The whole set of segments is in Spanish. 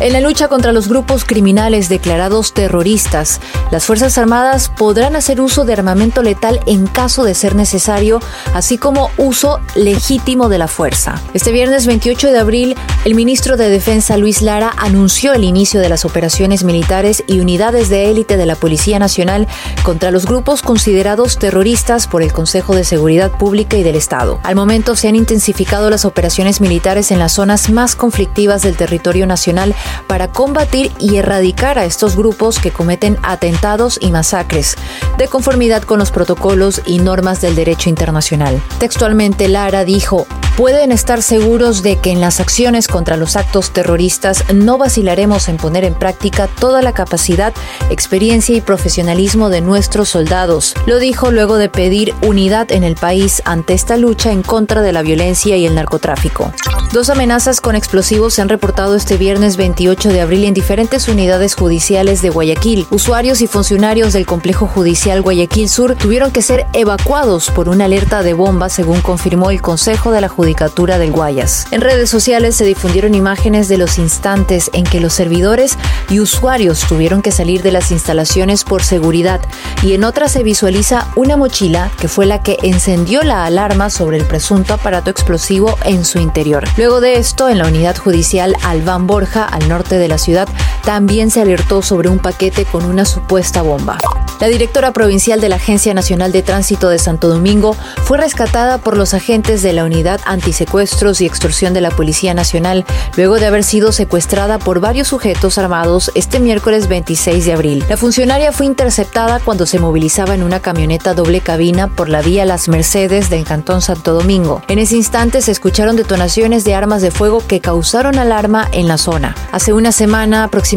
En la lucha contra los grupos criminales declarados terroristas, las Fuerzas Armadas podrán hacer uso de armamento letal en caso de ser necesario, así como uso legítimo de la fuerza. Este viernes 28 de abril, el ministro de Defensa Luis Lara anunció el inicio de las operaciones militares y unidades de élite de la Policía Nacional contra los grupos considerados terroristas por el Consejo de Seguridad Pública y del Estado. Al momento se han intensificado las operaciones militares en las zonas más conflictivas del territorio nacional para combatir y erradicar a estos grupos que cometen atentados y masacres, de conformidad con los protocolos y normas del derecho internacional. Textualmente, Lara dijo, pueden estar seguros de que en las acciones contra los actos terroristas no vacilaremos en poner en práctica toda la capacidad, experiencia y profesionalismo de nuestros soldados. Lo dijo luego de pedir unidad en el país ante esta lucha en contra de la violencia y el narcotráfico. Dos amenazas con explosivos se han reportado este viernes 28 de abril en diferentes unidades judiciales de Guayaquil. Usuarios y funcionarios del complejo judicial Guayaquil Sur tuvieron que ser evacuados por una alerta de bomba, según confirmó el Consejo de la Judicatura del Guayas. En redes sociales se difundieron imágenes de los instantes en que los servidores y usuarios tuvieron que salir de las instalaciones por seguridad y en otras se visualiza una mochila que fue la que encendió la alarma sobre el presunto aparato explosivo en su interior. Luego de esto, en la unidad judicial Albán Borja, al norte de la ciudad, también se alertó sobre un paquete con una supuesta bomba. La directora provincial de la Agencia Nacional de Tránsito de Santo Domingo fue rescatada por los agentes de la Unidad Antisecuestros y Extorsión de la Policía Nacional luego de haber sido secuestrada por varios sujetos armados este miércoles 26 de abril. La funcionaria fue interceptada cuando se movilizaba en una camioneta doble cabina por la vía Las Mercedes del Cantón Santo Domingo. En ese instante se escucharon detonaciones de armas de fuego que causaron alarma en la zona. Hace una semana aproximadamente,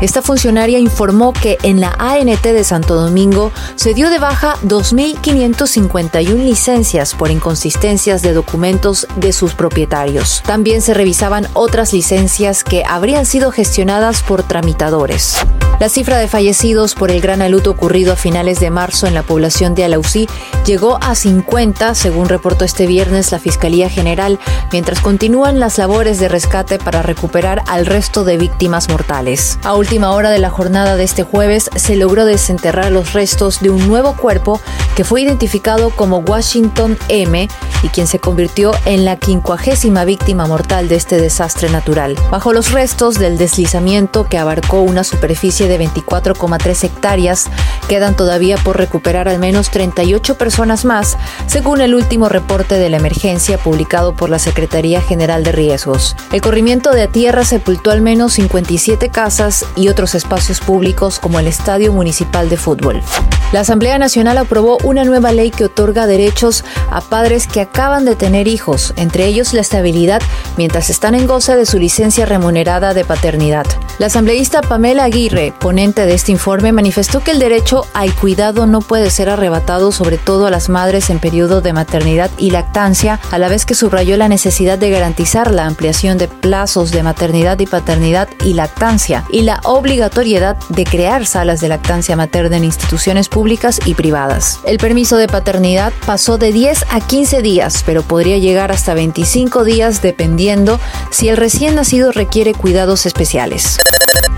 esta funcionaria informó que en la ANT de Santo Domingo se dio de baja 2.551 licencias por inconsistencias de documentos de sus propietarios. También se revisaban otras licencias que habrían sido gestionadas por tramitadores. La cifra de fallecidos por el gran aluto ocurrido a finales de marzo en la población de Alausí llegó a 50, según reportó este viernes la Fiscalía General, mientras continúan las labores de rescate para recuperar al resto de víctimas mortales. A última hora de la jornada de este jueves se logró desenterrar los restos de un nuevo cuerpo que fue identificado como Washington M y quien se convirtió en la quincuagésima víctima mortal de este desastre natural. Bajo los restos del deslizamiento que abarcó una superficie de 24,3 hectáreas, quedan todavía por recuperar al menos 38 personas más, según el último reporte de la emergencia publicado por la Secretaría General de Riesgos. El corrimiento de tierra sepultó al menos 57 casas y otros espacios públicos como el Estadio Municipal de Fútbol. La Asamblea Nacional aprobó una nueva ley que otorga derechos a padres que acaban de tener hijos, entre ellos la estabilidad mientras están en goza de su licencia remunerada de paternidad. La asambleísta Pamela Aguirre, ponente de este informe, manifestó que el derecho al cuidado no puede ser arrebatado sobre todo a las madres en periodo de maternidad y lactancia, a la vez que subrayó la necesidad de garantizar la ampliación de plazos de maternidad y paternidad y lactancia y la obligatoriedad de crear salas de lactancia materna en instituciones públicas y privadas. El permiso de paternidad pasó de 10 a 15 días, pero podría llegar hasta 25 días dependiendo si el recién nacido requiere cuidados especiales.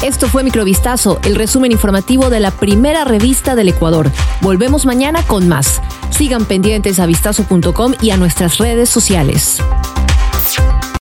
Esto fue Microvistazo, el resumen informativo de la primera revista del Ecuador. Volvemos mañana con más. Sigan pendientes a vistazo.com y a nuestras redes sociales.